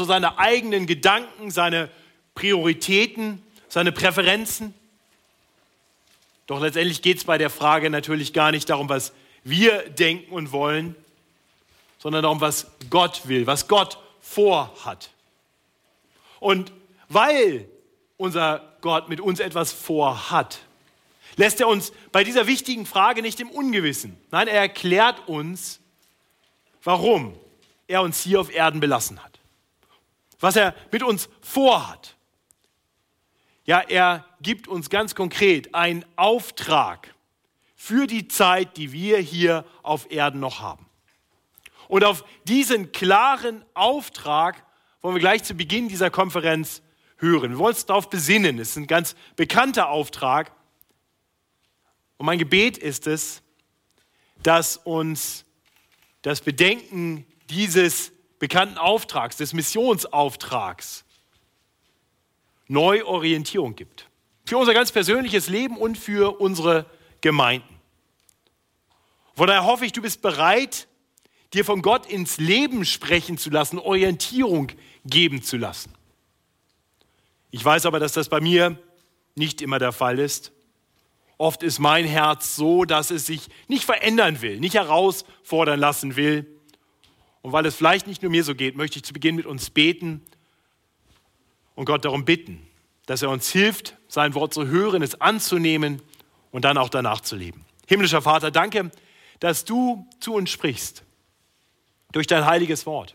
so seine eigenen Gedanken, seine Prioritäten, seine Präferenzen. Doch letztendlich geht es bei der Frage natürlich gar nicht darum, was wir denken und wollen, sondern darum, was Gott will, was Gott vorhat. Und weil unser Gott mit uns etwas vorhat, lässt er uns bei dieser wichtigen Frage nicht im Ungewissen. Nein, er erklärt uns, warum er uns hier auf Erden belassen hat. Was er mit uns vorhat. Ja, er gibt uns ganz konkret einen Auftrag für die Zeit, die wir hier auf Erden noch haben. Und auf diesen klaren Auftrag wollen wir gleich zu Beginn dieser Konferenz hören. Wir wollen uns darauf besinnen. Es ist ein ganz bekannter Auftrag. Und mein Gebet ist es, dass uns das Bedenken dieses bekannten Auftrags, des Missionsauftrags, Neuorientierung gibt. Für unser ganz persönliches Leben und für unsere Gemeinden. Von daher hoffe ich, du bist bereit, dir von Gott ins Leben sprechen zu lassen, Orientierung geben zu lassen. Ich weiß aber, dass das bei mir nicht immer der Fall ist. Oft ist mein Herz so, dass es sich nicht verändern will, nicht herausfordern lassen will. Und weil es vielleicht nicht nur mir so geht, möchte ich zu Beginn mit uns beten und Gott darum bitten, dass er uns hilft, sein Wort zu hören, es anzunehmen und dann auch danach zu leben. Himmlischer Vater, danke, dass du zu uns sprichst durch dein heiliges Wort.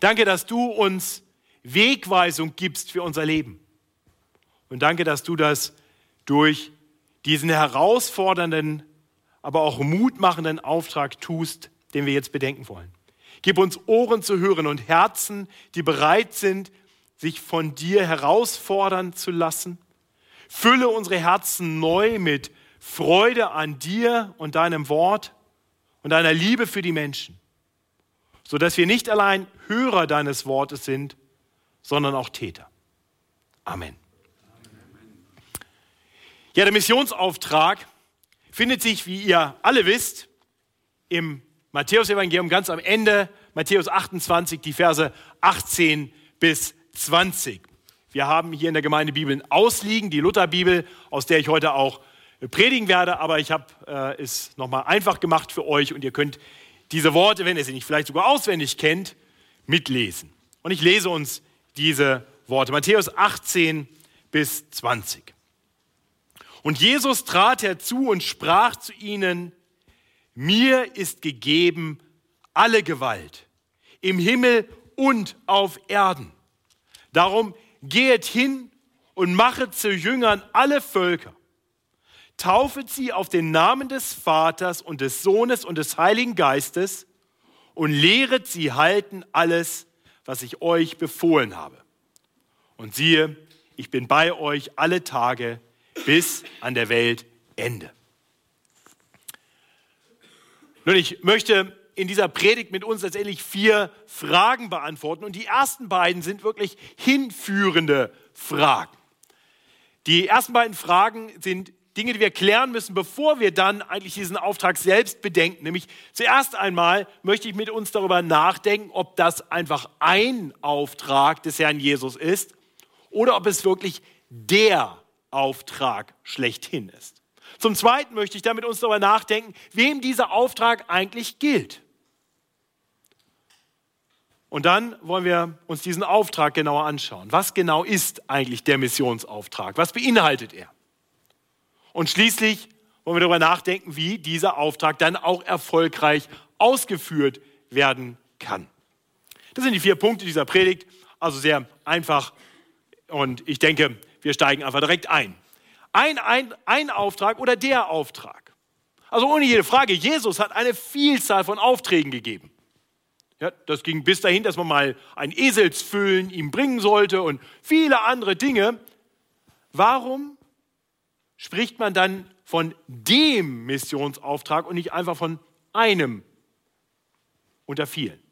Danke, dass du uns Wegweisung gibst für unser Leben. Und danke, dass du das durch diesen herausfordernden, aber auch mutmachenden Auftrag tust, den wir jetzt bedenken wollen. Gib uns Ohren zu hören und Herzen, die bereit sind, sich von dir herausfordern zu lassen. Fülle unsere Herzen neu mit Freude an dir und deinem Wort und deiner Liebe für die Menschen, sodass wir nicht allein Hörer deines Wortes sind, sondern auch Täter. Amen. Ja, der Missionsauftrag findet sich, wie ihr alle wisst, im Matthäusevangelium ganz am Ende, Matthäus 28, die Verse 18 bis 20. Wir haben hier in der Gemeinde Bibeln ausliegen, die Lutherbibel, aus der ich heute auch predigen werde, aber ich habe äh, es nochmal einfach gemacht für euch und ihr könnt diese Worte, wenn ihr sie nicht vielleicht sogar auswendig kennt, mitlesen. Und ich lese uns diese Worte. Matthäus 18 bis 20. Und Jesus trat herzu und sprach zu ihnen, mir ist gegeben alle Gewalt im Himmel und auf Erden. Darum gehet hin und machet zu Jüngern alle Völker. Taufet sie auf den Namen des Vaters und des Sohnes und des Heiligen Geistes und lehret sie halten alles, was ich euch befohlen habe. Und siehe, ich bin bei euch alle Tage bis an der Weltende. Nun, ich möchte in dieser Predigt mit uns letztendlich vier Fragen beantworten. Und die ersten beiden sind wirklich hinführende Fragen. Die ersten beiden Fragen sind Dinge, die wir klären müssen, bevor wir dann eigentlich diesen Auftrag selbst bedenken. Nämlich zuerst einmal möchte ich mit uns darüber nachdenken, ob das einfach ein Auftrag des Herrn Jesus ist oder ob es wirklich der Auftrag schlechthin ist. Zum Zweiten möchte ich damit uns darüber nachdenken, wem dieser Auftrag eigentlich gilt. Und dann wollen wir uns diesen Auftrag genauer anschauen. Was genau ist eigentlich der Missionsauftrag? Was beinhaltet er? Und schließlich wollen wir darüber nachdenken, wie dieser Auftrag dann auch erfolgreich ausgeführt werden kann. Das sind die vier Punkte dieser Predigt, also sehr einfach. Und ich denke, wir steigen einfach direkt ein. Ein, ein, ein Auftrag oder der Auftrag. Also ohne jede Frage, Jesus hat eine Vielzahl von Aufträgen gegeben. Ja, das ging bis dahin, dass man mal ein Eselsfüllen ihm bringen sollte und viele andere Dinge. Warum spricht man dann von dem Missionsauftrag und nicht einfach von einem unter vielen?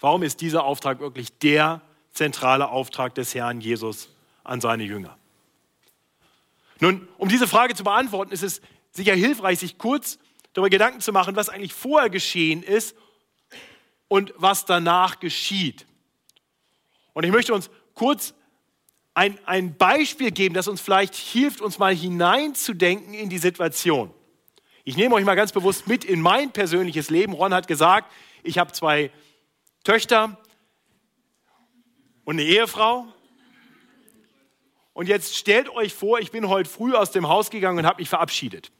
Warum ist dieser Auftrag wirklich der zentrale Auftrag des Herrn Jesus an seine Jünger? Nun, um diese Frage zu beantworten, ist es sicher hilfreich, sich kurz darüber Gedanken zu machen, was eigentlich vorher geschehen ist, und was danach geschieht. Und ich möchte uns kurz ein, ein Beispiel geben, das uns vielleicht hilft, uns mal hineinzudenken in die Situation. Ich nehme euch mal ganz bewusst mit in mein persönliches Leben. Ron hat gesagt, ich habe zwei Töchter und eine Ehefrau. Und jetzt stellt euch vor, ich bin heute früh aus dem Haus gegangen und habe mich verabschiedet.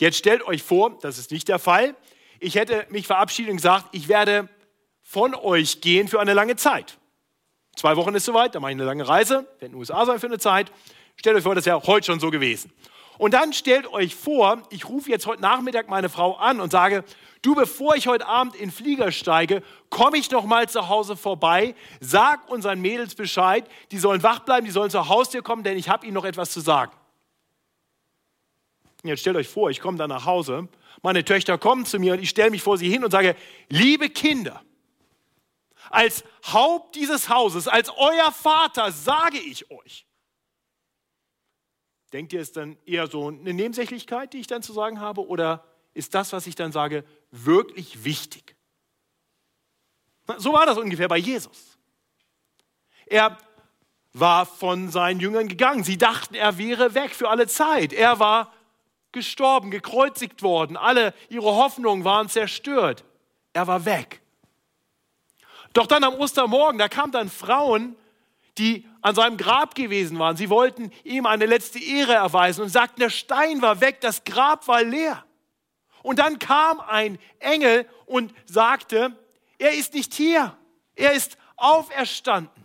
Jetzt stellt euch vor, das ist nicht der Fall, ich hätte mich verabschiedet und gesagt, ich werde von euch gehen für eine lange Zeit. Zwei Wochen ist soweit, dann mache ich eine lange Reise, werde in den USA sein für eine Zeit. Stellt euch vor, das wäre heute schon so gewesen. Und dann stellt euch vor, ich rufe jetzt heute Nachmittag meine Frau an und sage, du, bevor ich heute Abend in den Flieger steige, komme ich noch mal zu Hause vorbei, sag unseren Mädels Bescheid, die sollen wach bleiben, die sollen zur Haustür kommen, denn ich habe ihnen noch etwas zu sagen. Jetzt stellt euch vor, ich komme dann nach Hause, meine Töchter kommen zu mir und ich stelle mich vor sie hin und sage, liebe Kinder, als Haupt dieses Hauses, als euer Vater sage ich euch, Denkt ihr, es dann eher so eine Nebensächlichkeit, die ich dann zu sagen habe, oder ist das, was ich dann sage, wirklich wichtig? So war das ungefähr bei Jesus. Er war von seinen Jüngern gegangen. Sie dachten, er wäre weg für alle Zeit. Er war gestorben, gekreuzigt worden. Alle ihre Hoffnungen waren zerstört. Er war weg. Doch dann am Ostermorgen, da kamen dann Frauen, die an seinem Grab gewesen waren. Sie wollten ihm eine letzte Ehre erweisen und sagten, der Stein war weg, das Grab war leer. Und dann kam ein Engel und sagte, er ist nicht hier, er ist auferstanden.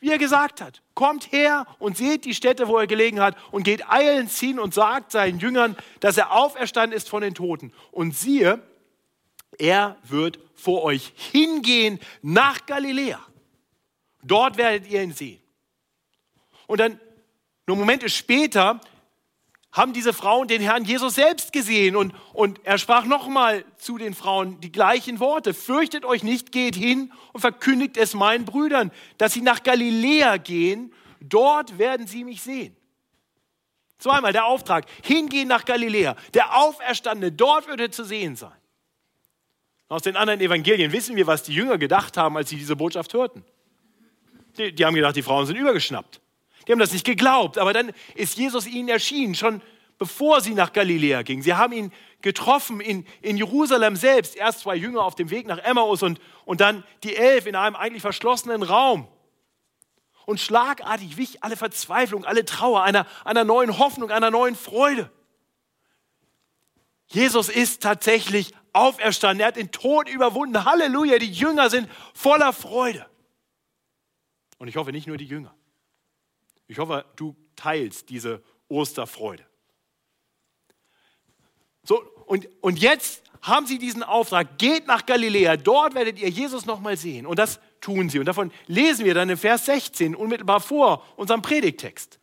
Wie er gesagt hat, kommt her und seht die Stätte, wo er gelegen hat und geht eilends hin und sagt seinen Jüngern, dass er auferstanden ist von den Toten. Und siehe, er wird vor euch hingehen nach Galiläa. Dort werdet ihr ihn sehen. Und dann, nur Momente später, haben diese Frauen den Herrn Jesus selbst gesehen und, und er sprach nochmal zu den Frauen die gleichen Worte. Fürchtet euch nicht, geht hin und verkündigt es meinen Brüdern, dass sie nach Galiläa gehen, dort werden sie mich sehen. Zweimal der Auftrag, hingehen nach Galiläa. Der Auferstandene, dort würde er zu sehen sein. Aus den anderen Evangelien wissen wir, was die Jünger gedacht haben, als sie diese Botschaft hörten. Die, die haben gedacht, die Frauen sind übergeschnappt. Die haben das nicht geglaubt. Aber dann ist Jesus ihnen erschienen, schon bevor sie nach Galiläa gingen. Sie haben ihn getroffen in, in Jerusalem selbst. Erst zwei Jünger auf dem Weg nach Emmaus und, und dann die elf in einem eigentlich verschlossenen Raum. Und schlagartig wich alle Verzweiflung, alle Trauer einer, einer neuen Hoffnung, einer neuen Freude. Jesus ist tatsächlich auferstanden. Er hat den Tod überwunden. Halleluja, die Jünger sind voller Freude. Und ich hoffe nicht nur die Jünger. Ich hoffe, du teilst diese Osterfreude. So, und, und jetzt haben sie diesen Auftrag, geht nach Galiläa, dort werdet ihr Jesus nochmal sehen. Und das tun sie. Und davon lesen wir dann in Vers 16, unmittelbar vor unserem Predigtext.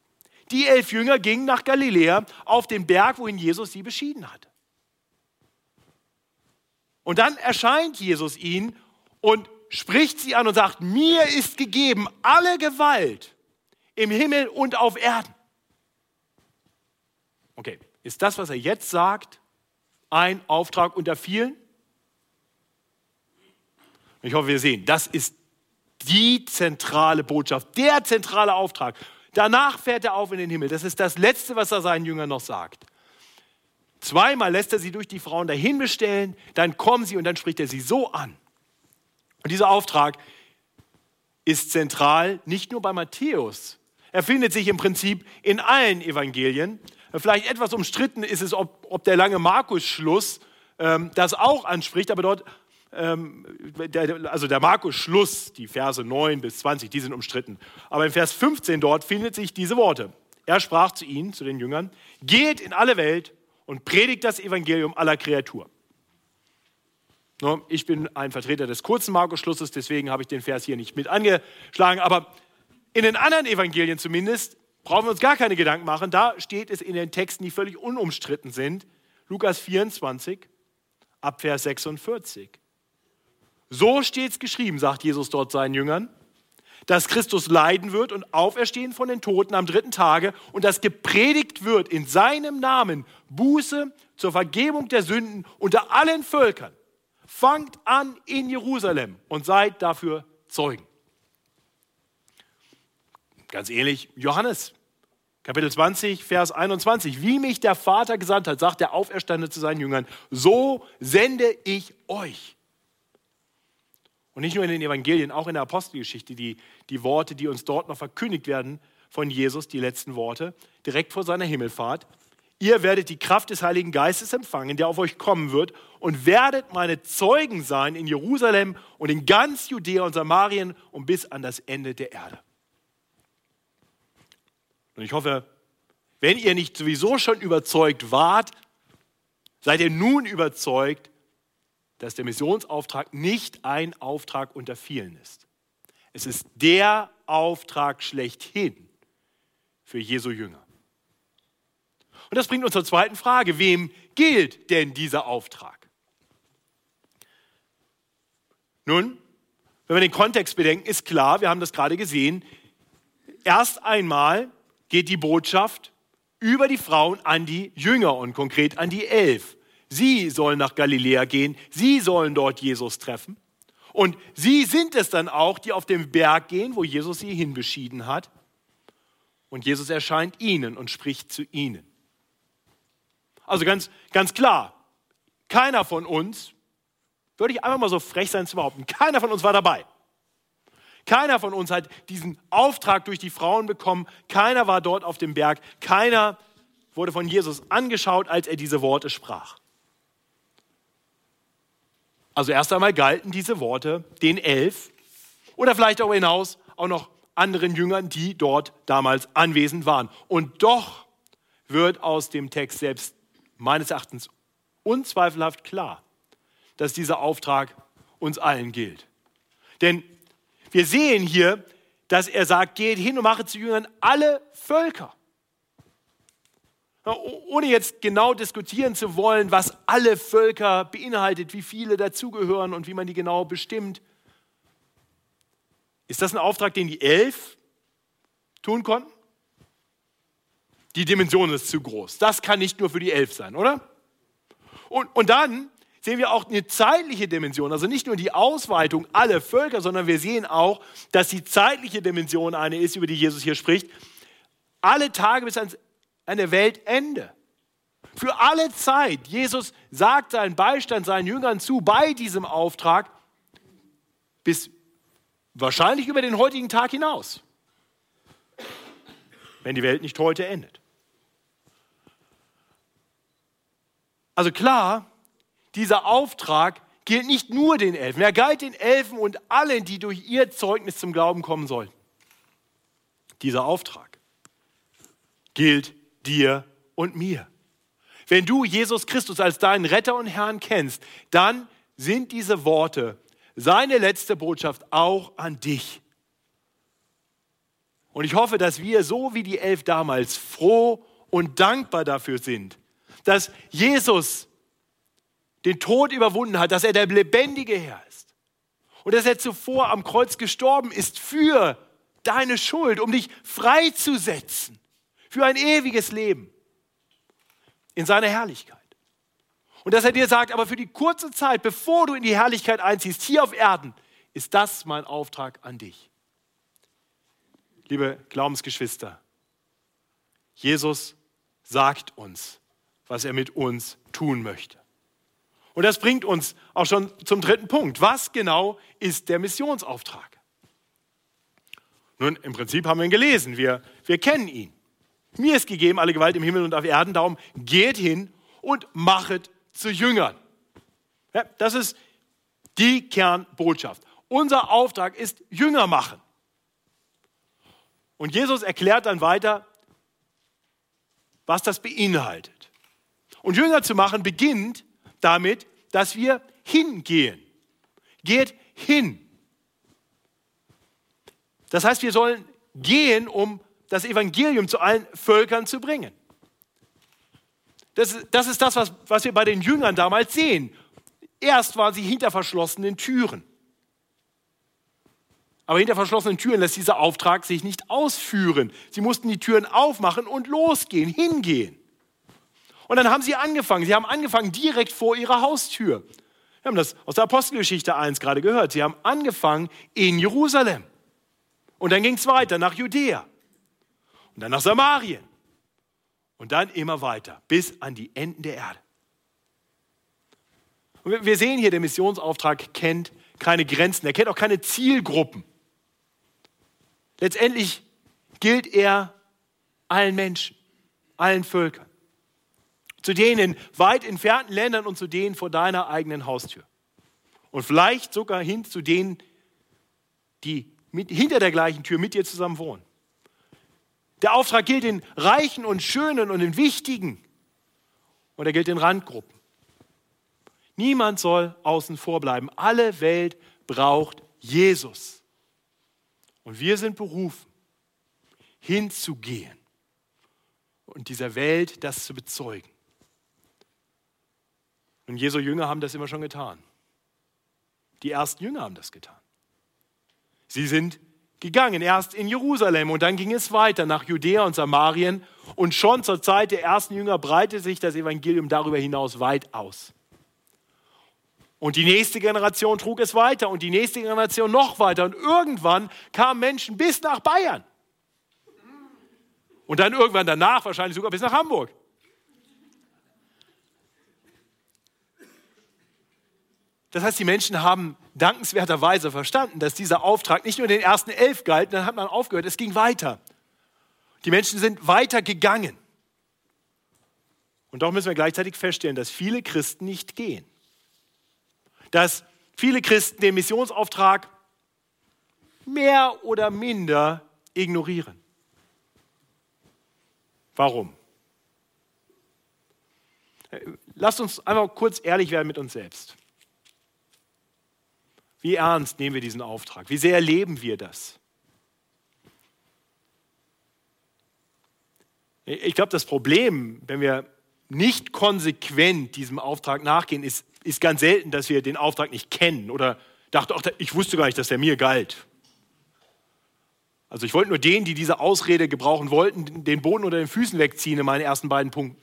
Die elf Jünger gingen nach Galiläa auf den Berg, wohin Jesus sie beschieden hatte. Und dann erscheint Jesus ihnen und spricht sie an und sagt, mir ist gegeben alle Gewalt im Himmel und auf Erden. Okay, ist das, was er jetzt sagt, ein Auftrag unter vielen? Ich hoffe, wir sehen, das ist die zentrale Botschaft, der zentrale Auftrag. Danach fährt er auf in den Himmel. Das ist das Letzte, was er seinen Jüngern noch sagt. Zweimal lässt er sie durch die Frauen dahin bestellen, dann kommen sie und dann spricht er sie so an. Und dieser Auftrag ist zentral nicht nur bei Matthäus. Er findet sich im Prinzip in allen Evangelien. Vielleicht etwas umstritten ist es, ob, ob der lange Markus-Schluss ähm, das auch anspricht, aber dort, ähm, der, also der Markus-Schluss, die Verse 9 bis 20, die sind umstritten. Aber im Vers 15 dort findet sich diese Worte. Er sprach zu ihnen, zu den Jüngern, geht in alle Welt und predigt das Evangelium aller Kreatur. Ich bin ein Vertreter des kurzen Markus-Schlusses, deswegen habe ich den Vers hier nicht mit angeschlagen. Aber in den anderen Evangelien zumindest brauchen wir uns gar keine Gedanken machen. Da steht es in den Texten, die völlig unumstritten sind. Lukas 24, ab Vers 46. So steht es geschrieben, sagt Jesus dort seinen Jüngern, dass Christus leiden wird und auferstehen von den Toten am dritten Tage und dass gepredigt wird in seinem Namen Buße zur Vergebung der Sünden unter allen Völkern Fangt an in Jerusalem und seid dafür Zeugen. Ganz ähnlich Johannes, Kapitel 20, Vers 21. Wie mich der Vater gesandt hat, sagt der Auferstandene zu seinen Jüngern, so sende ich euch. Und nicht nur in den Evangelien, auch in der Apostelgeschichte, die, die Worte, die uns dort noch verkündigt werden von Jesus, die letzten Worte, direkt vor seiner Himmelfahrt. Ihr werdet die Kraft des Heiligen Geistes empfangen, der auf euch kommen wird, und werdet meine Zeugen sein in Jerusalem und in ganz Judäa und Samarien und bis an das Ende der Erde. Und ich hoffe, wenn ihr nicht sowieso schon überzeugt wart, seid ihr nun überzeugt, dass der Missionsauftrag nicht ein Auftrag unter vielen ist. Es ist der Auftrag schlechthin für Jesu Jünger. Und das bringt uns zur zweiten Frage. Wem gilt denn dieser Auftrag? Nun, wenn wir den Kontext bedenken, ist klar, wir haben das gerade gesehen, erst einmal geht die Botschaft über die Frauen an die Jünger und konkret an die Elf. Sie sollen nach Galiläa gehen, sie sollen dort Jesus treffen. Und sie sind es dann auch, die auf den Berg gehen, wo Jesus sie hinbeschieden hat. Und Jesus erscheint ihnen und spricht zu ihnen. Also ganz, ganz klar, keiner von uns, würde ich einfach mal so frech sein zu behaupten, keiner von uns war dabei. Keiner von uns hat diesen Auftrag durch die Frauen bekommen. Keiner war dort auf dem Berg. Keiner wurde von Jesus angeschaut, als er diese Worte sprach. Also erst einmal galten diese Worte den elf oder vielleicht auch hinaus auch noch anderen Jüngern, die dort damals anwesend waren. Und doch wird aus dem Text selbst meines Erachtens unzweifelhaft klar, dass dieser Auftrag uns allen gilt. Denn wir sehen hier, dass er sagt, geht hin und mache zu Jüngern alle Völker. Ohne jetzt genau diskutieren zu wollen, was alle Völker beinhaltet, wie viele dazugehören und wie man die genau bestimmt. Ist das ein Auftrag, den die elf tun konnten? Die Dimension ist zu groß. Das kann nicht nur für die elf sein, oder? Und, und dann sehen wir auch eine zeitliche Dimension, also nicht nur die Ausweitung aller Völker, sondern wir sehen auch, dass die zeitliche Dimension eine ist, über die Jesus hier spricht. Alle Tage bis ans eine Weltende. Für alle Zeit. Jesus sagt seinen Beistand seinen Jüngern zu bei diesem Auftrag bis wahrscheinlich über den heutigen Tag hinaus, wenn die Welt nicht heute endet. Also klar, dieser Auftrag gilt nicht nur den Elfen, er galt den Elfen und allen, die durch ihr Zeugnis zum Glauben kommen sollten. Dieser Auftrag gilt dir und mir. Wenn du Jesus Christus als deinen Retter und Herrn kennst, dann sind diese Worte seine letzte Botschaft auch an dich. Und ich hoffe, dass wir so wie die Elf damals froh und dankbar dafür sind, dass Jesus den Tod überwunden hat, dass er der lebendige Herr ist und dass er zuvor am Kreuz gestorben ist für deine Schuld, um dich freizusetzen für ein ewiges Leben in seiner Herrlichkeit. Und dass er dir sagt, aber für die kurze Zeit, bevor du in die Herrlichkeit einziehst, hier auf Erden, ist das mein Auftrag an dich. Liebe Glaubensgeschwister, Jesus sagt uns, was er mit uns tun möchte. Und das bringt uns auch schon zum dritten Punkt. Was genau ist der Missionsauftrag? Nun, im Prinzip haben wir ihn gelesen. Wir, wir kennen ihn. Mir ist gegeben alle Gewalt im Himmel und auf Erden. Darum geht hin und machet zu Jüngern. Ja, das ist die Kernbotschaft. Unser Auftrag ist Jünger machen. Und Jesus erklärt dann weiter, was das beinhaltet. Und Jünger zu machen beginnt damit, dass wir hingehen. Geht hin. Das heißt, wir sollen gehen, um das Evangelium zu allen Völkern zu bringen. Das, das ist das, was, was wir bei den Jüngern damals sehen. Erst waren sie hinter verschlossenen Türen. Aber hinter verschlossenen Türen lässt dieser Auftrag sich nicht ausführen. Sie mussten die Türen aufmachen und losgehen, hingehen. Und dann haben sie angefangen. Sie haben angefangen direkt vor ihrer Haustür. Wir haben das aus der Apostelgeschichte 1 gerade gehört. Sie haben angefangen in Jerusalem. Und dann ging es weiter nach Judäa. Und dann nach Samarien. Und dann immer weiter bis an die Enden der Erde. Und wir sehen hier, der Missionsauftrag kennt keine Grenzen, er kennt auch keine Zielgruppen. Letztendlich gilt er allen Menschen, allen Völkern zu denen in weit entfernten Ländern und zu denen vor deiner eigenen Haustür. Und vielleicht sogar hin zu denen, die mit, hinter der gleichen Tür mit dir zusammen wohnen. Der Auftrag gilt den Reichen und Schönen und den Wichtigen. Und er gilt den Randgruppen. Niemand soll außen vor bleiben. Alle Welt braucht Jesus. Und wir sind berufen, hinzugehen und dieser Welt das zu bezeugen. Und Jesu Jünger haben das immer schon getan. Die ersten Jünger haben das getan. Sie sind gegangen, erst in Jerusalem und dann ging es weiter nach Judäa und Samarien und schon zur Zeit der ersten Jünger breitete sich das Evangelium darüber hinaus weit aus. Und die nächste Generation trug es weiter und die nächste Generation noch weiter und irgendwann kamen Menschen bis nach Bayern. Und dann irgendwann danach wahrscheinlich sogar bis nach Hamburg. Das heißt, die Menschen haben dankenswerterweise verstanden, dass dieser Auftrag nicht nur den ersten elf galt, dann hat man aufgehört, es ging weiter. Die Menschen sind weiter gegangen. Und doch müssen wir gleichzeitig feststellen, dass viele Christen nicht gehen. Dass viele Christen den Missionsauftrag mehr oder minder ignorieren. Warum? Lasst uns einmal kurz ehrlich werden mit uns selbst. Wie ernst nehmen wir diesen Auftrag? Wie sehr erleben wir das? Ich glaube, das Problem, wenn wir nicht konsequent diesem Auftrag nachgehen, ist, ist ganz selten, dass wir den Auftrag nicht kennen oder dachten, ach, ich wusste gar nicht, dass der mir galt. Also ich wollte nur denen, die diese Ausrede gebrauchen wollten, den Boden unter den Füßen wegziehen in meinen ersten beiden Punkten,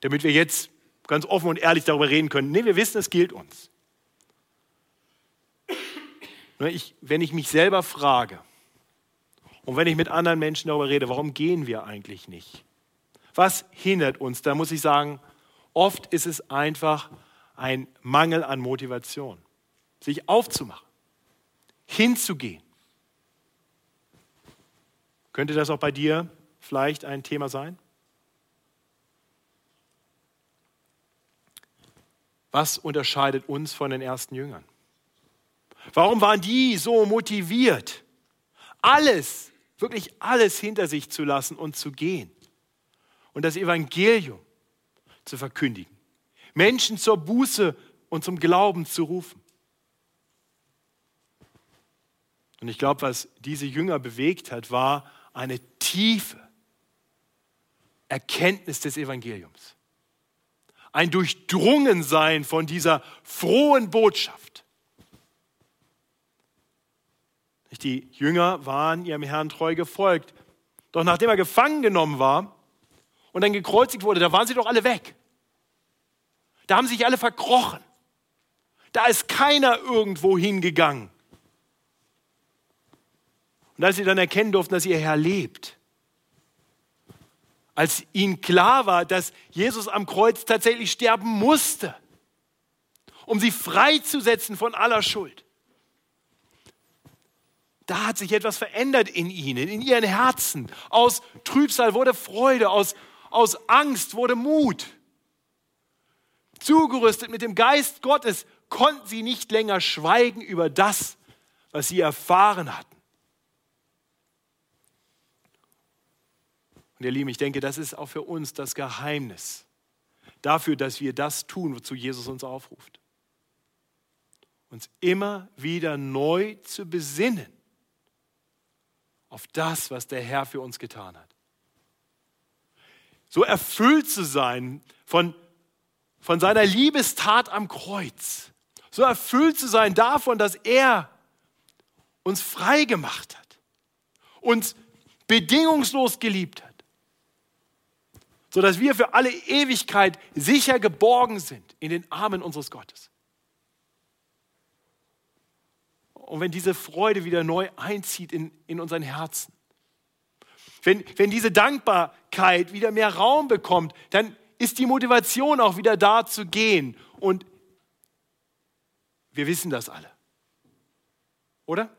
damit wir jetzt ganz offen und ehrlich darüber reden können. Nee, wir wissen, es gilt uns. Ne, ich, wenn ich mich selber frage und wenn ich mit anderen Menschen darüber rede, warum gehen wir eigentlich nicht? Was hindert uns? Da muss ich sagen, oft ist es einfach ein Mangel an Motivation, sich aufzumachen, hinzugehen. Könnte das auch bei dir vielleicht ein Thema sein? Was unterscheidet uns von den ersten Jüngern? Warum waren die so motiviert, alles, wirklich alles hinter sich zu lassen und zu gehen und das Evangelium zu verkündigen, Menschen zur Buße und zum Glauben zu rufen? Und ich glaube, was diese Jünger bewegt hat, war eine tiefe Erkenntnis des Evangeliums. Ein Durchdrungensein von dieser frohen Botschaft. Die Jünger waren ihrem Herrn treu gefolgt. Doch nachdem er gefangen genommen war und dann gekreuzigt wurde, da waren sie doch alle weg. Da haben sich alle verkrochen. Da ist keiner irgendwo hingegangen. Und als sie dann erkennen durften, dass ihr Herr lebt, als ihnen klar war, dass Jesus am Kreuz tatsächlich sterben musste, um sie freizusetzen von aller Schuld, da hat sich etwas verändert in ihnen, in ihren Herzen. Aus Trübsal wurde Freude, aus, aus Angst wurde Mut. Zugerüstet mit dem Geist Gottes konnten sie nicht länger schweigen über das, was sie erfahren hatten. Und ihr Lieben, ich denke, das ist auch für uns das Geheimnis dafür, dass wir das tun, wozu Jesus uns aufruft. Uns immer wieder neu zu besinnen auf das, was der Herr für uns getan hat. So erfüllt zu sein von, von seiner Liebestat am Kreuz. So erfüllt zu sein davon, dass er uns frei gemacht hat, uns bedingungslos geliebt hat, sodass wir für alle Ewigkeit sicher geborgen sind in den Armen unseres Gottes. Und wenn diese Freude wieder neu einzieht in, in unseren Herzen. Wenn, wenn diese Dankbarkeit wieder mehr Raum bekommt, dann ist die Motivation auch wieder da zu gehen. Und wir wissen das alle. Oder?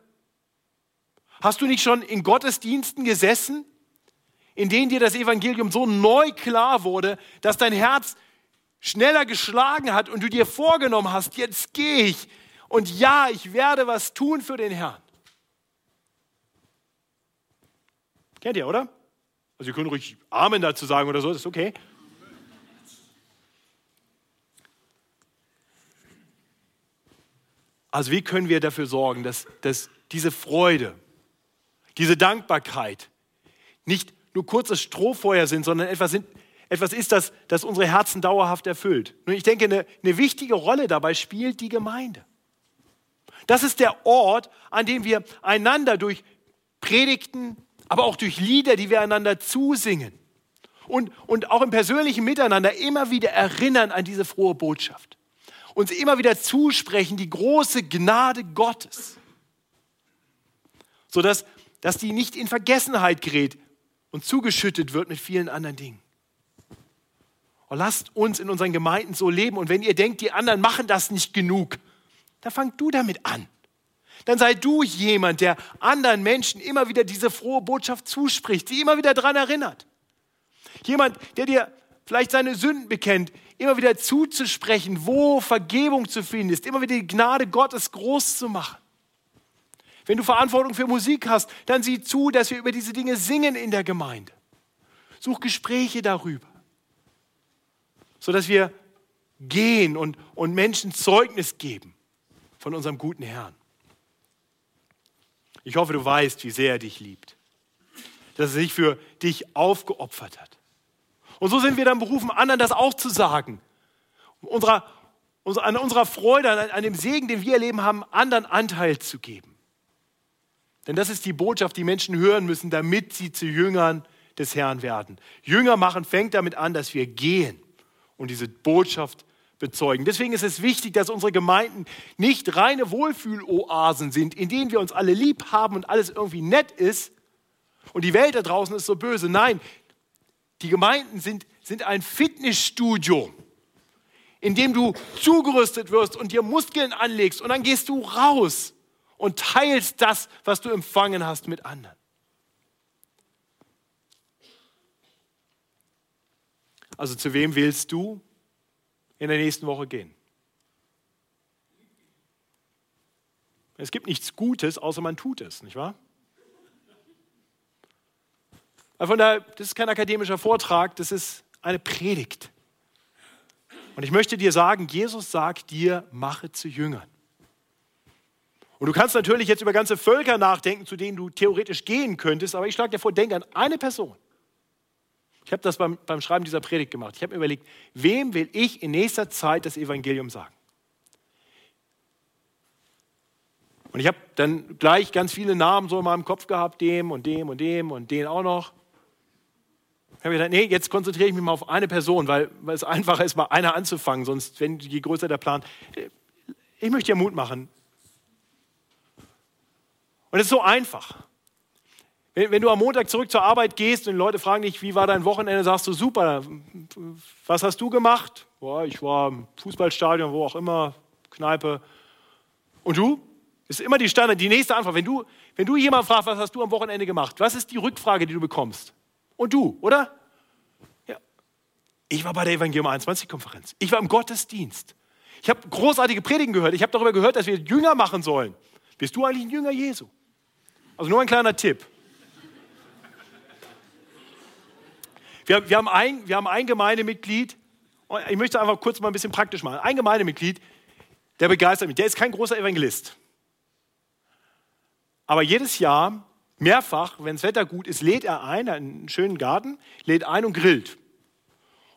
Hast du nicht schon in Gottesdiensten gesessen, in denen dir das Evangelium so neu klar wurde, dass dein Herz schneller geschlagen hat und du dir vorgenommen hast, jetzt gehe ich und ja, ich werde was tun für den Herrn. Kennt ihr, oder? Also ihr könnt ruhig Amen dazu sagen oder so, das ist okay. Also wie können wir dafür sorgen, dass, dass diese Freude, diese Dankbarkeit nicht nur kurzes Strohfeuer sind, sondern etwas, sind, etwas ist, das, das unsere Herzen dauerhaft erfüllt. Nun, ich denke, eine, eine wichtige Rolle dabei spielt die Gemeinde. Das ist der Ort, an dem wir einander durch Predigten, aber auch durch Lieder, die wir einander zusingen und, und auch im persönlichen Miteinander immer wieder erinnern an diese frohe Botschaft. Uns immer wieder zusprechen, die große Gnade Gottes, sodass dass die nicht in Vergessenheit gerät und zugeschüttet wird mit vielen anderen Dingen. Und lasst uns in unseren Gemeinden so leben. Und wenn ihr denkt, die anderen machen das nicht genug, dann fang du damit an. Dann sei du jemand, der anderen Menschen immer wieder diese frohe Botschaft zuspricht, sie immer wieder daran erinnert. Jemand, der dir vielleicht seine Sünden bekennt, immer wieder zuzusprechen, wo Vergebung zu finden ist, immer wieder die Gnade Gottes groß zu machen. Wenn du Verantwortung für Musik hast, dann sieh zu, dass wir über diese Dinge singen in der Gemeinde. Such Gespräche darüber, sodass wir gehen und, und Menschen Zeugnis geben von unserem guten Herrn. Ich hoffe, du weißt, wie sehr er dich liebt, dass er sich für dich aufgeopfert hat. Und so sind wir dann berufen, anderen das auch zu sagen. Unserer, an unserer Freude, an, an dem Segen, den wir erleben haben, anderen Anteil zu geben. Denn das ist die Botschaft, die Menschen hören müssen, damit sie zu Jüngern des Herrn werden. Jünger machen fängt damit an, dass wir gehen und diese Botschaft bezeugen. Deswegen ist es wichtig, dass unsere Gemeinden nicht reine Wohlfühloasen sind, in denen wir uns alle lieb haben und alles irgendwie nett ist und die Welt da draußen ist so böse. Nein, die Gemeinden sind, sind ein Fitnessstudio, in dem du zugerüstet wirst und dir Muskeln anlegst und dann gehst du raus und teilst das, was du empfangen hast mit anderen. Also zu wem willst du in der nächsten Woche gehen. Es gibt nichts Gutes, außer man tut es, nicht wahr? von daher, das ist kein akademischer Vortrag, das ist eine Predigt. Und ich möchte dir sagen, Jesus sagt dir, mache zu Jüngern. Und du kannst natürlich jetzt über ganze Völker nachdenken, zu denen du theoretisch gehen könntest, aber ich schlage dir vor, denke an eine Person. Ich habe das beim, beim Schreiben dieser Predigt gemacht. Ich habe mir überlegt, wem will ich in nächster Zeit das Evangelium sagen? Und ich habe dann gleich ganz viele Namen so in meinem Kopf gehabt, dem und dem und dem und den auch noch. Ich habe gedacht, nee, jetzt konzentriere ich mich mal auf eine Person, weil, weil es einfacher ist, mal einer anzufangen, sonst, wenn je größer der Plan. Ich möchte dir Mut machen. Und es ist so einfach. Wenn, wenn, du am Montag zurück zur Arbeit gehst und Leute fragen dich, wie war dein Wochenende, sagst du, super, was hast du gemacht? Boah, ich war im Fußballstadion, wo auch immer, Kneipe. Und du? Das ist immer die Standard, die nächste Antwort. Wenn du, wenn du jemand fragst, was hast du am Wochenende gemacht, was ist die Rückfrage, die du bekommst? Und du, oder? Ja. Ich war bei der Evangelium 21-Konferenz. Ich war im Gottesdienst. Ich habe großartige Predigen gehört. Ich habe darüber gehört, dass wir Jünger machen sollen. Bist du eigentlich ein Jünger Jesu? Also nur ein kleiner Tipp. Wir, wir, haben ein, wir haben ein Gemeindemitglied, ich möchte einfach kurz mal ein bisschen praktisch machen. Ein Gemeindemitglied, der begeistert mich. Der ist kein großer Evangelist. Aber jedes Jahr, mehrfach, wenn das Wetter gut ist, lädt er ein, einen schönen Garten, lädt ein und grillt.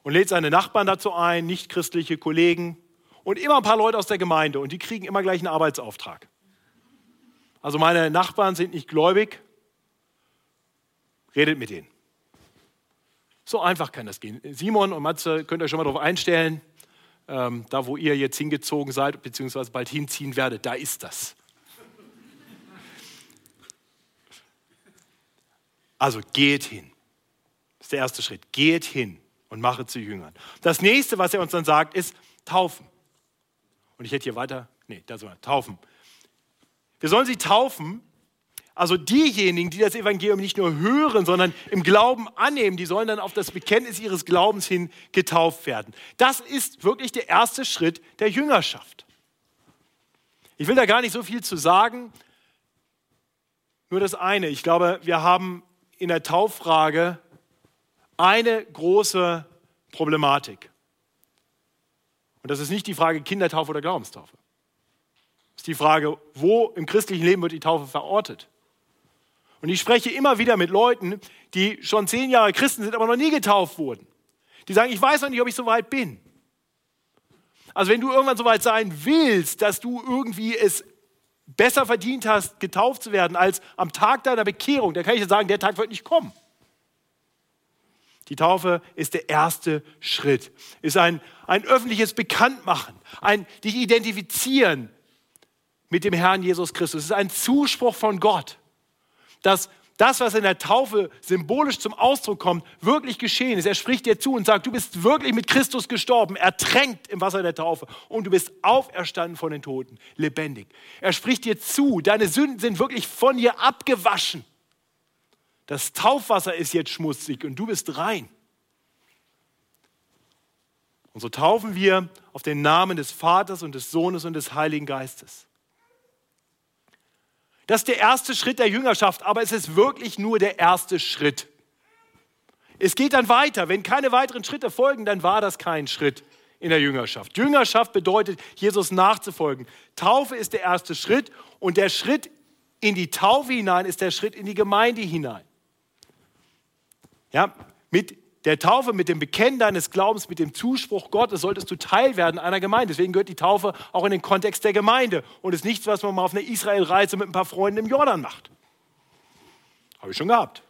Und lädt seine Nachbarn dazu ein, nichtchristliche Kollegen und immer ein paar Leute aus der Gemeinde. Und die kriegen immer gleich einen Arbeitsauftrag. Also meine Nachbarn sind nicht gläubig, redet mit denen. So einfach kann das gehen. Simon und Matze, könnt ihr schon mal darauf einstellen, ähm, da wo ihr jetzt hingezogen seid, beziehungsweise bald hinziehen werdet, da ist das. Also geht hin. Das ist der erste Schritt. Geht hin und mache zu Jüngern. Das nächste, was er uns dann sagt, ist taufen. Und ich hätte hier weiter, nee, da sind wir, taufen. Wir sollen sie taufen also diejenigen, die das Evangelium nicht nur hören, sondern im Glauben annehmen, die sollen dann auf das Bekenntnis ihres Glaubens hin getauft werden. Das ist wirklich der erste Schritt der Jüngerschaft. Ich will da gar nicht so viel zu sagen, nur das eine. Ich glaube, wir haben in der Tauffrage eine große Problematik. Und das ist nicht die Frage Kindertaufe oder Glaubenstaufe. Das ist die Frage, wo im christlichen Leben wird die Taufe verortet? Und ich spreche immer wieder mit Leuten, die schon zehn Jahre Christen sind, aber noch nie getauft wurden. Die sagen, ich weiß noch nicht, ob ich so weit bin. Also wenn du irgendwann so weit sein willst, dass du irgendwie es besser verdient hast, getauft zu werden als am Tag deiner Bekehrung, dann kann ich dir sagen, der Tag wird nicht kommen. Die Taufe ist der erste Schritt, ist ein, ein öffentliches Bekanntmachen, ein dich identifizieren mit dem Herrn Jesus Christus. Es ist ein Zuspruch von Gott dass das, was in der Taufe symbolisch zum Ausdruck kommt, wirklich geschehen ist. Er spricht dir zu und sagt, du bist wirklich mit Christus gestorben, ertränkt im Wasser der Taufe und du bist auferstanden von den Toten, lebendig. Er spricht dir zu, deine Sünden sind wirklich von dir abgewaschen. Das Taufwasser ist jetzt schmutzig und du bist rein. Und so taufen wir auf den Namen des Vaters und des Sohnes und des Heiligen Geistes. Das ist der erste Schritt der Jüngerschaft, aber es ist wirklich nur der erste Schritt. Es geht dann weiter. Wenn keine weiteren Schritte folgen, dann war das kein Schritt in der Jüngerschaft. Jüngerschaft bedeutet, Jesus nachzufolgen. Taufe ist der erste Schritt und der Schritt in die Taufe hinein ist der Schritt in die Gemeinde hinein. Ja, mit der Taufe, mit dem Bekennen deines Glaubens, mit dem Zuspruch Gottes solltest du Teil werden einer Gemeinde. Deswegen gehört die Taufe auch in den Kontext der Gemeinde und ist nichts, was man mal auf einer Israelreise mit ein paar Freunden im Jordan macht. Habe ich schon gehabt.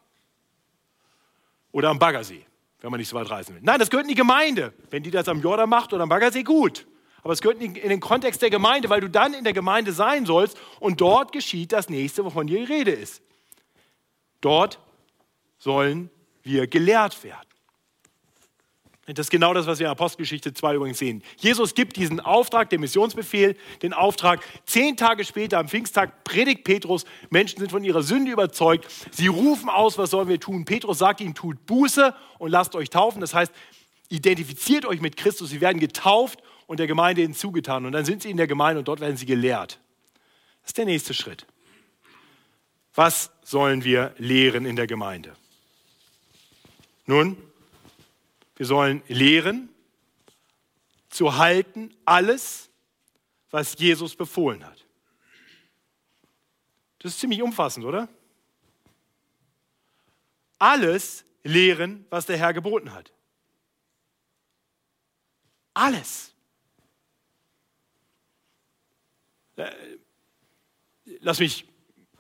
Oder am Baggersee, wenn man nicht so weit reisen will. Nein, das gehört in die Gemeinde. Wenn die das am Jordan macht oder am Baggersee, gut. Aber es gehört in den Kontext der Gemeinde, weil du dann in der Gemeinde sein sollst und dort geschieht das nächste, wovon hier die Rede ist. Dort sollen wir gelehrt werden. Das ist genau das, was wir in Apostelgeschichte 2 übrigens sehen. Jesus gibt diesen Auftrag, den Missionsbefehl, den Auftrag. Zehn Tage später, am Pfingsttag, predigt Petrus. Menschen sind von ihrer Sünde überzeugt. Sie rufen aus, was sollen wir tun? Petrus sagt ihnen, tut Buße und lasst euch taufen. Das heißt, identifiziert euch mit Christus. Sie werden getauft und der Gemeinde hinzugetan. Und dann sind sie in der Gemeinde und dort werden sie gelehrt. Das ist der nächste Schritt. Was sollen wir lehren in der Gemeinde? Nun, wir sollen lehren, zu halten alles, was Jesus befohlen hat. Das ist ziemlich umfassend, oder? Alles lehren, was der Herr geboten hat. Alles. Äh, lass mich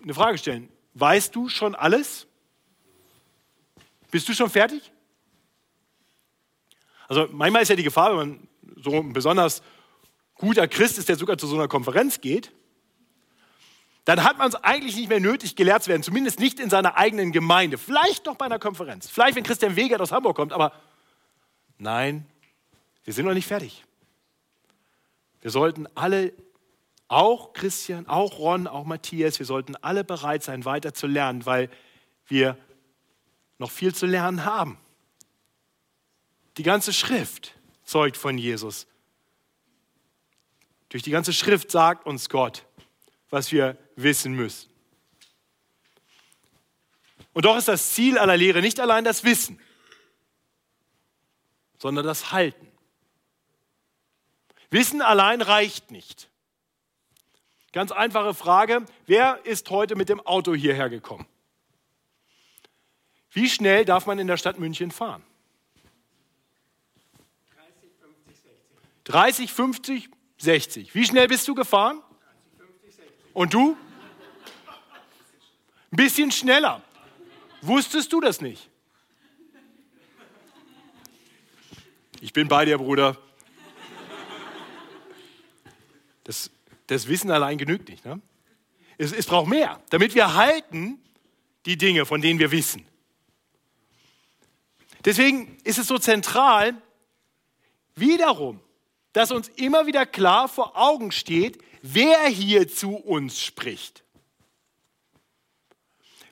eine Frage stellen. Weißt du schon alles? Bist du schon fertig? Also manchmal ist ja die Gefahr, wenn man so ein besonders guter Christ ist, der sogar zu so einer Konferenz geht, dann hat man es eigentlich nicht mehr nötig, gelehrt zu werden, zumindest nicht in seiner eigenen Gemeinde. Vielleicht noch bei einer Konferenz, vielleicht wenn Christian Wegert aus Hamburg kommt, aber nein, wir sind noch nicht fertig. Wir sollten alle, auch Christian, auch Ron, auch Matthias, wir sollten alle bereit sein, weiter zu lernen, weil wir noch viel zu lernen haben. Die ganze Schrift zeugt von Jesus. Durch die ganze Schrift sagt uns Gott, was wir wissen müssen. Und doch ist das Ziel aller Lehre nicht allein das Wissen, sondern das Halten. Wissen allein reicht nicht. Ganz einfache Frage, wer ist heute mit dem Auto hierher gekommen? Wie schnell darf man in der Stadt München fahren? 30, 50, 60. Wie schnell bist du gefahren? 30, 50, 60. Und du? Ein bisschen schneller. Wusstest du das nicht? Ich bin bei dir, Bruder. Das, das Wissen allein genügt nicht. Ne? Es, es braucht mehr, damit wir halten die Dinge, von denen wir wissen. Deswegen ist es so zentral, wiederum, dass uns immer wieder klar vor Augen steht, wer hier zu uns spricht.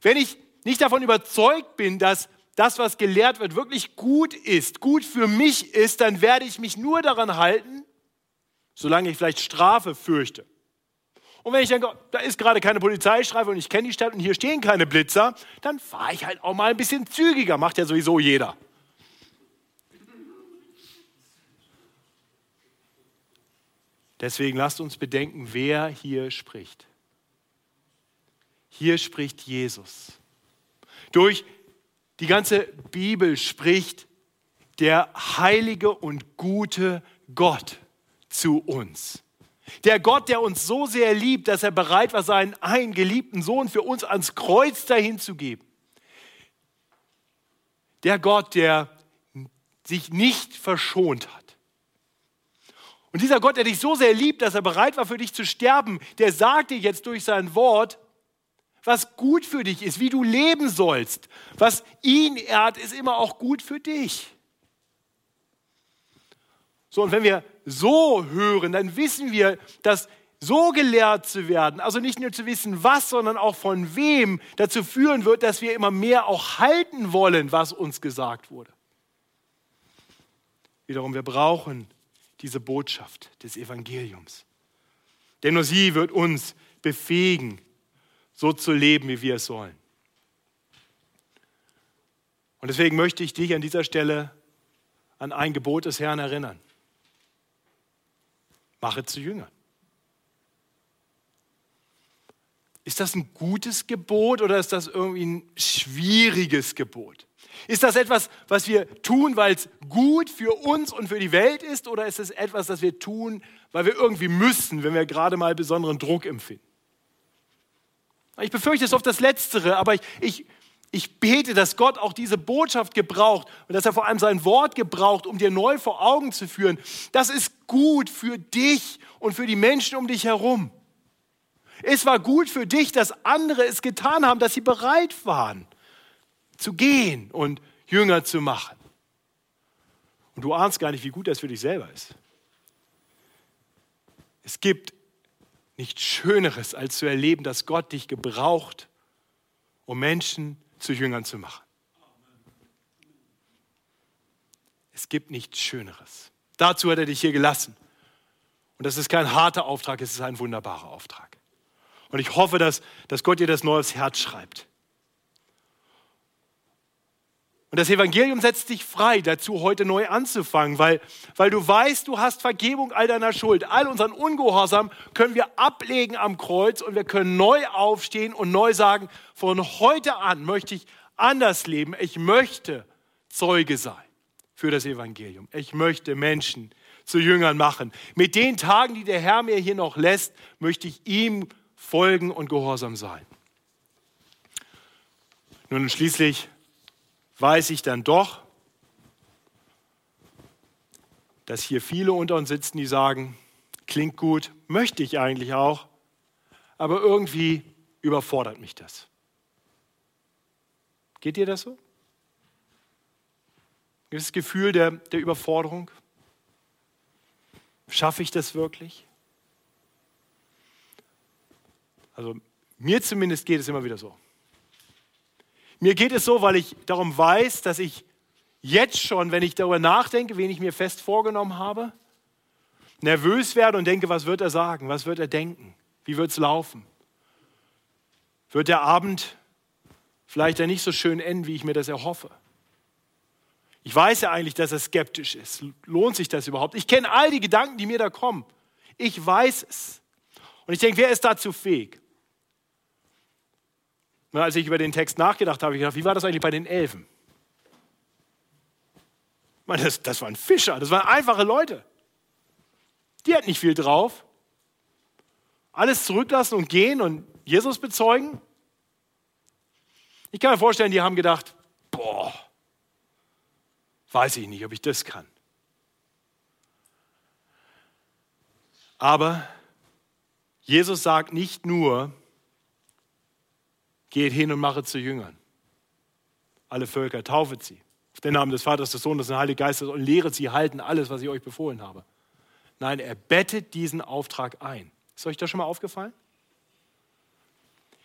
Wenn ich nicht davon überzeugt bin, dass das, was gelehrt wird, wirklich gut ist, gut für mich ist, dann werde ich mich nur daran halten, solange ich vielleicht Strafe fürchte. Und wenn ich denke, da ist gerade keine Polizeistreife und ich kenne die Stadt und hier stehen keine Blitzer, dann fahre ich halt auch mal ein bisschen zügiger. Macht ja sowieso jeder. Deswegen lasst uns bedenken, wer hier spricht. Hier spricht Jesus. Durch die ganze Bibel spricht der heilige und gute Gott zu uns. Der Gott, der uns so sehr liebt, dass er bereit war, seinen einen geliebten Sohn für uns ans Kreuz dahin zu geben. Der Gott, der sich nicht verschont hat. Und dieser Gott, der dich so sehr liebt, dass er bereit war, für dich zu sterben, der sagt dir jetzt durch sein Wort, was gut für dich ist, wie du leben sollst. Was ihn ehrt, ist immer auch gut für dich. So, und wenn wir so hören, dann wissen wir, dass so gelehrt zu werden, also nicht nur zu wissen, was, sondern auch von wem, dazu führen wird, dass wir immer mehr auch halten wollen, was uns gesagt wurde. Wiederum, wir brauchen diese Botschaft des Evangeliums. Denn nur sie wird uns befähigen, so zu leben, wie wir es sollen. Und deswegen möchte ich dich an dieser Stelle an ein Gebot des Herrn erinnern. Mache zu Jüngern. Ist das ein gutes Gebot oder ist das irgendwie ein schwieriges Gebot? Ist das etwas, was wir tun, weil es gut für uns und für die Welt ist oder ist es etwas, das wir tun, weil wir irgendwie müssen, wenn wir gerade mal besonderen Druck empfinden? Ich befürchte es oft das Letztere, aber ich, ich, ich bete, dass Gott auch diese Botschaft gebraucht und dass er vor allem sein Wort gebraucht, um dir neu vor Augen zu führen. Das ist gut für dich und für die Menschen um dich herum. Es war gut für dich, dass andere es getan haben, dass sie bereit waren zu gehen und Jünger zu machen. Und du ahnst gar nicht, wie gut das für dich selber ist. Es gibt nichts Schöneres, als zu erleben, dass Gott dich gebraucht, um Menschen zu Jüngern zu machen. Es gibt nichts Schöneres. Dazu hat er dich hier gelassen. Und das ist kein harter Auftrag, es ist ein wunderbarer Auftrag. Und ich hoffe, dass, dass Gott dir das neu aufs Herz schreibt. Und das Evangelium setzt dich frei dazu, heute neu anzufangen, weil, weil du weißt, du hast Vergebung all deiner Schuld. All unseren Ungehorsam können wir ablegen am Kreuz und wir können neu aufstehen und neu sagen, von heute an möchte ich anders leben. Ich möchte Zeuge sein für das Evangelium. Ich möchte Menschen zu Jüngern machen. Mit den Tagen, die der Herr mir hier noch lässt, möchte ich ihm folgen und gehorsam sein. Nun schließlich weiß ich dann doch, dass hier viele unter uns sitzen, die sagen, klingt gut, möchte ich eigentlich auch, aber irgendwie überfordert mich das. Geht dir das so? Das Gefühl der, der Überforderung? Schaffe ich das wirklich? Also mir zumindest geht es immer wieder so. Mir geht es so, weil ich darum weiß, dass ich jetzt schon, wenn ich darüber nachdenke, wen ich mir fest vorgenommen habe, nervös werde und denke, was wird er sagen, was wird er denken, wie wird es laufen. Wird der Abend vielleicht ja nicht so schön enden, wie ich mir das erhoffe. Ich weiß ja eigentlich, dass er skeptisch ist. Lohnt sich das überhaupt? Ich kenne all die Gedanken, die mir da kommen. Ich weiß es. Und ich denke, wer ist dazu fähig? Als ich über den Text nachgedacht habe, habe ich gedacht, wie war das eigentlich bei den Elfen? Meine, das, das waren Fischer, das waren einfache Leute. Die hatten nicht viel drauf. Alles zurücklassen und gehen und Jesus bezeugen. Ich kann mir vorstellen, die haben gedacht, boah, weiß ich nicht, ob ich das kann. Aber Jesus sagt nicht nur, Geht hin und mache zu Jüngern. Alle Völker, taufet sie Auf den Namen des Vaters, des Sohnes, des Heiligen Geistes und lehret sie halten alles, was ich euch befohlen habe. Nein, er bettet diesen Auftrag ein. Ist euch das schon mal aufgefallen?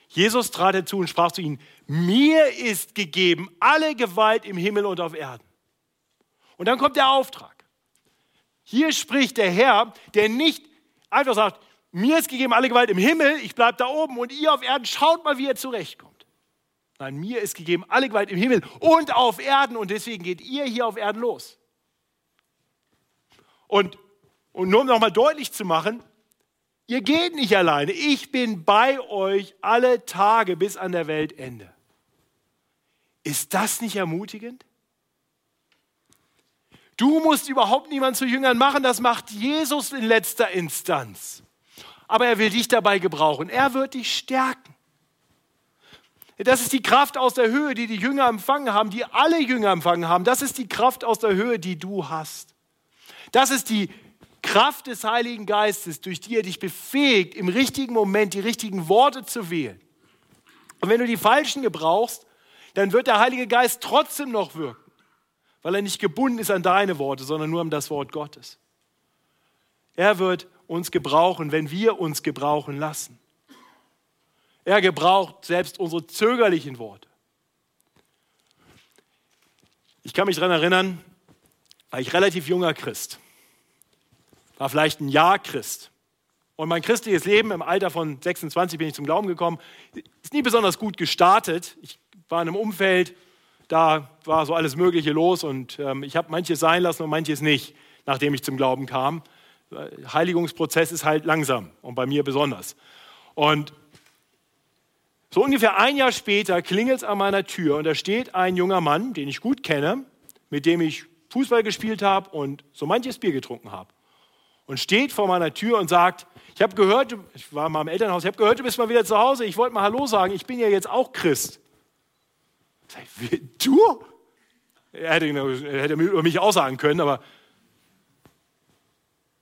Jesus trat herzu und sprach zu ihnen, mir ist gegeben alle Gewalt im Himmel und auf Erden. Und dann kommt der Auftrag. Hier spricht der Herr, der nicht einfach sagt, mir ist gegeben alle Gewalt im Himmel, ich bleibe da oben und ihr auf Erden, schaut mal, wie ihr zurechtkommt. Nein, mir ist gegeben alle Gewalt im Himmel und auf Erden und deswegen geht ihr hier auf Erden los. Und, und nur um nochmal deutlich zu machen, ihr geht nicht alleine, ich bin bei euch alle Tage bis an der Weltende. Ist das nicht ermutigend? Du musst überhaupt niemanden zu Jüngern machen, das macht Jesus in letzter Instanz. Aber er will dich dabei gebrauchen. Er wird dich stärken. Das ist die Kraft aus der Höhe, die die Jünger empfangen haben, die alle Jünger empfangen haben. Das ist die Kraft aus der Höhe, die du hast. Das ist die Kraft des Heiligen Geistes, durch die er dich befähigt, im richtigen Moment die richtigen Worte zu wählen. Und wenn du die falschen gebrauchst, dann wird der Heilige Geist trotzdem noch wirken weil er nicht gebunden ist an deine Worte, sondern nur an das Wort Gottes. Er wird uns gebrauchen, wenn wir uns gebrauchen lassen. Er gebraucht selbst unsere zögerlichen Worte. Ich kann mich daran erinnern, war ich relativ junger Christ, war vielleicht ein Jahr Christ. Und mein christliches Leben im Alter von 26 bin ich zum Glauben gekommen, ist nie besonders gut gestartet. Ich war in einem Umfeld, da war so alles Mögliche los und ähm, ich habe manches sein lassen und manches nicht, nachdem ich zum Glauben kam. Heiligungsprozess ist halt langsam und bei mir besonders. Und so ungefähr ein Jahr später klingelt es an meiner Tür und da steht ein junger Mann, den ich gut kenne, mit dem ich Fußball gespielt habe und so manches Bier getrunken habe. Und steht vor meiner Tür und sagt, ich habe gehört, ich war mal im Elternhaus, ich habe gehört, du bist mal wieder zu Hause, ich wollte mal Hallo sagen, ich bin ja jetzt auch Christ. Sag ich, du? Er hätte, er hätte über mich auch sagen können, aber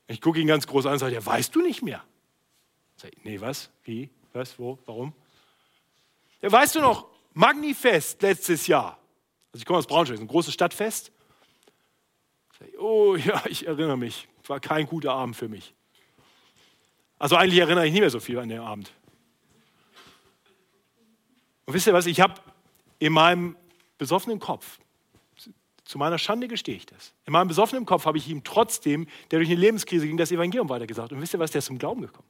ich gucke ihn ganz groß an und sage, ja, weißt du nicht mehr? Sag ich, nee, was? Wie? Was? Wo? Warum? Ja, weißt du noch, Magnifest letztes Jahr. Also ich komme aus Braunschweig, ein großes Stadtfest. Sag ich, oh ja, ich erinnere mich. War kein guter Abend für mich. Also eigentlich erinnere ich nicht mehr so viel an den Abend. Und wisst ihr was, ich habe in meinem besoffenen Kopf, zu meiner Schande gestehe ich das, in meinem besoffenen Kopf habe ich ihm trotzdem, der durch eine Lebenskrise ging, das Evangelium weitergesagt. Und wisst ihr was, der ist zum Glauben gekommen.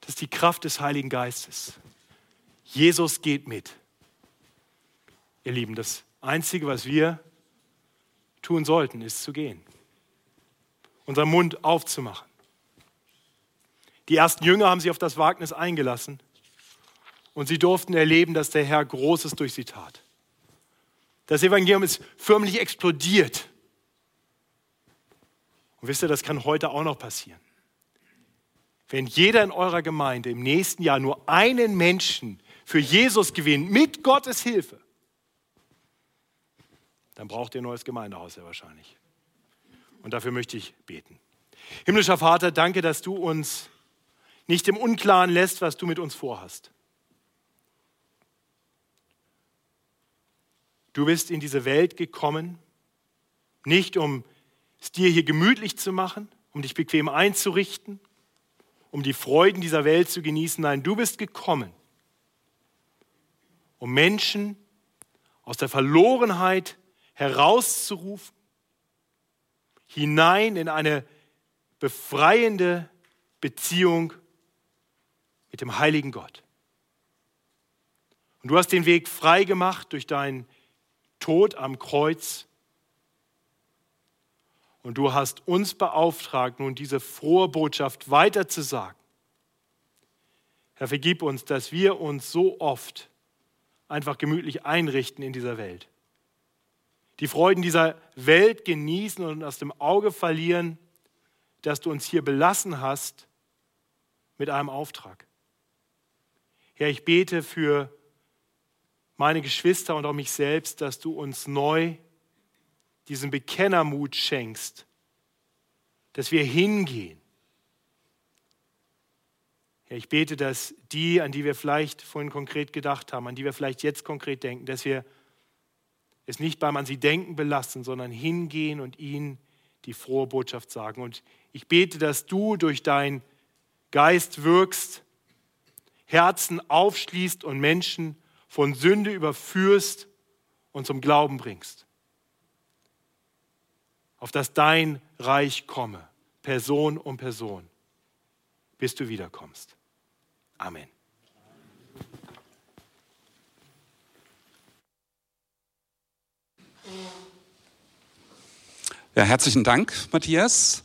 Das ist die Kraft des Heiligen Geistes. Jesus geht mit. Ihr Lieben, das Einzige, was wir tun sollten, ist zu gehen. Unseren Mund aufzumachen die ersten Jünger haben sich auf das Wagnis eingelassen und sie durften erleben, dass der Herr Großes durch sie tat. Das Evangelium ist förmlich explodiert. Und wisst ihr, das kann heute auch noch passieren. Wenn jeder in eurer Gemeinde im nächsten Jahr nur einen Menschen für Jesus gewinnt, mit Gottes Hilfe, dann braucht ihr ein neues Gemeindehaus sehr wahrscheinlich. Und dafür möchte ich beten. Himmlischer Vater, danke, dass du uns nicht im Unklaren lässt, was du mit uns vorhast. Du bist in diese Welt gekommen, nicht um es dir hier gemütlich zu machen, um dich bequem einzurichten, um die Freuden dieser Welt zu genießen. Nein, du bist gekommen, um Menschen aus der Verlorenheit herauszurufen, hinein in eine befreiende Beziehung mit dem heiligen Gott. Und du hast den Weg frei gemacht durch deinen Tod am Kreuz. Und du hast uns beauftragt, nun diese frohe Botschaft weiterzusagen. Herr, vergib uns, dass wir uns so oft einfach gemütlich einrichten in dieser Welt. Die Freuden dieser Welt genießen und aus dem Auge verlieren, dass du uns hier belassen hast mit einem Auftrag. Herr, ich bete für meine Geschwister und auch mich selbst, dass du uns neu diesen Bekennermut schenkst, dass wir hingehen. Ja, ich bete, dass die, an die wir vielleicht vorhin konkret gedacht haben, an die wir vielleicht jetzt konkret denken, dass wir es nicht beim an sie denken belassen, sondern hingehen und ihnen die frohe Botschaft sagen. Und ich bete, dass du durch deinen Geist wirkst, Herzen aufschließt und Menschen von Sünde überführst und zum Glauben bringst. Auf dass dein Reich komme, Person um Person, bis du wiederkommst. Amen. Ja, herzlichen Dank, Matthias.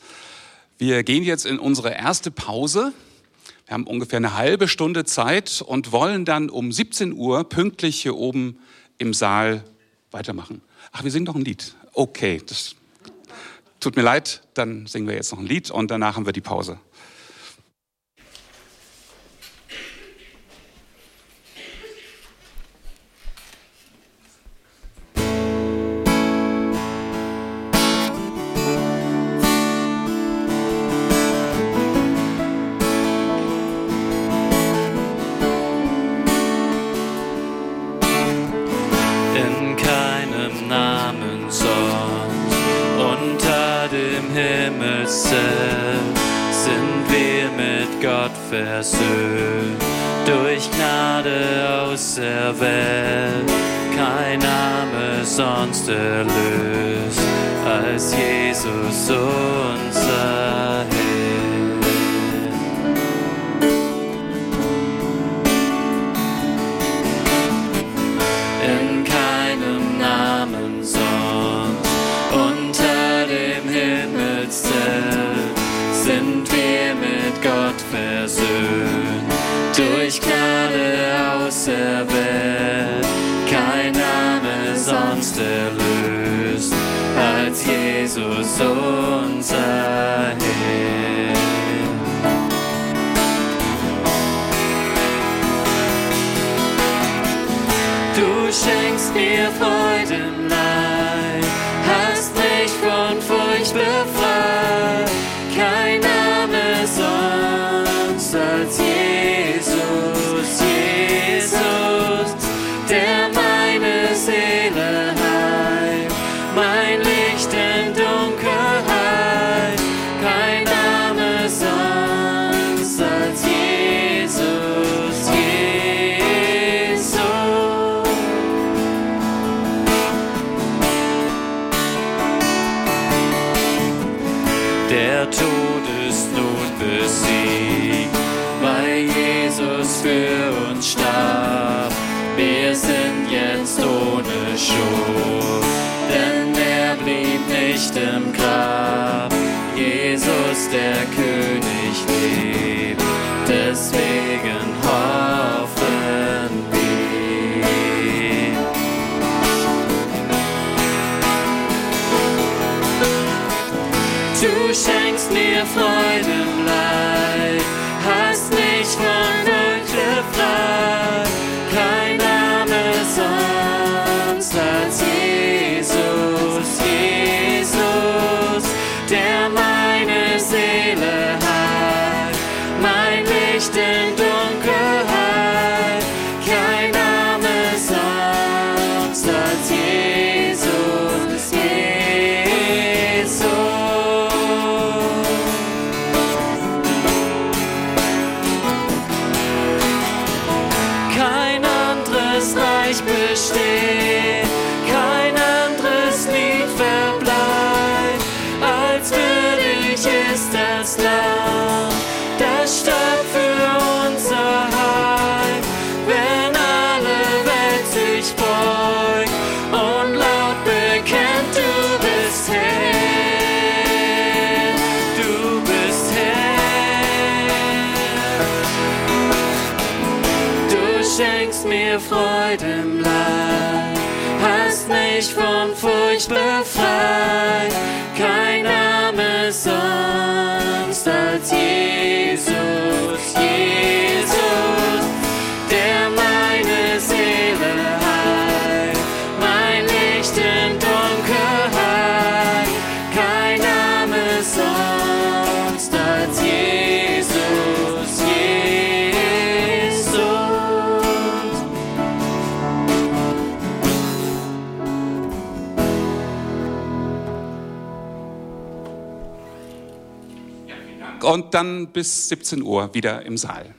Wir gehen jetzt in unsere erste Pause. Wir haben ungefähr eine halbe Stunde Zeit und wollen dann um 17 Uhr pünktlich hier oben im Saal weitermachen. Ach, wir singen noch ein Lied. Okay, das tut mir leid, dann singen wir jetzt noch ein Lied und danach haben wir die Pause. Versöhnt, durch Gnade auserwählt, kein Name sonst erlöst, als Jesus unser Herr. Durch Gnade auserwählt, kein Name sonst erlöst, als Jesus unser Herr. Furcht befreit. Kein Name sonst als Jesus, und dann bis 17 Uhr wieder im Saal.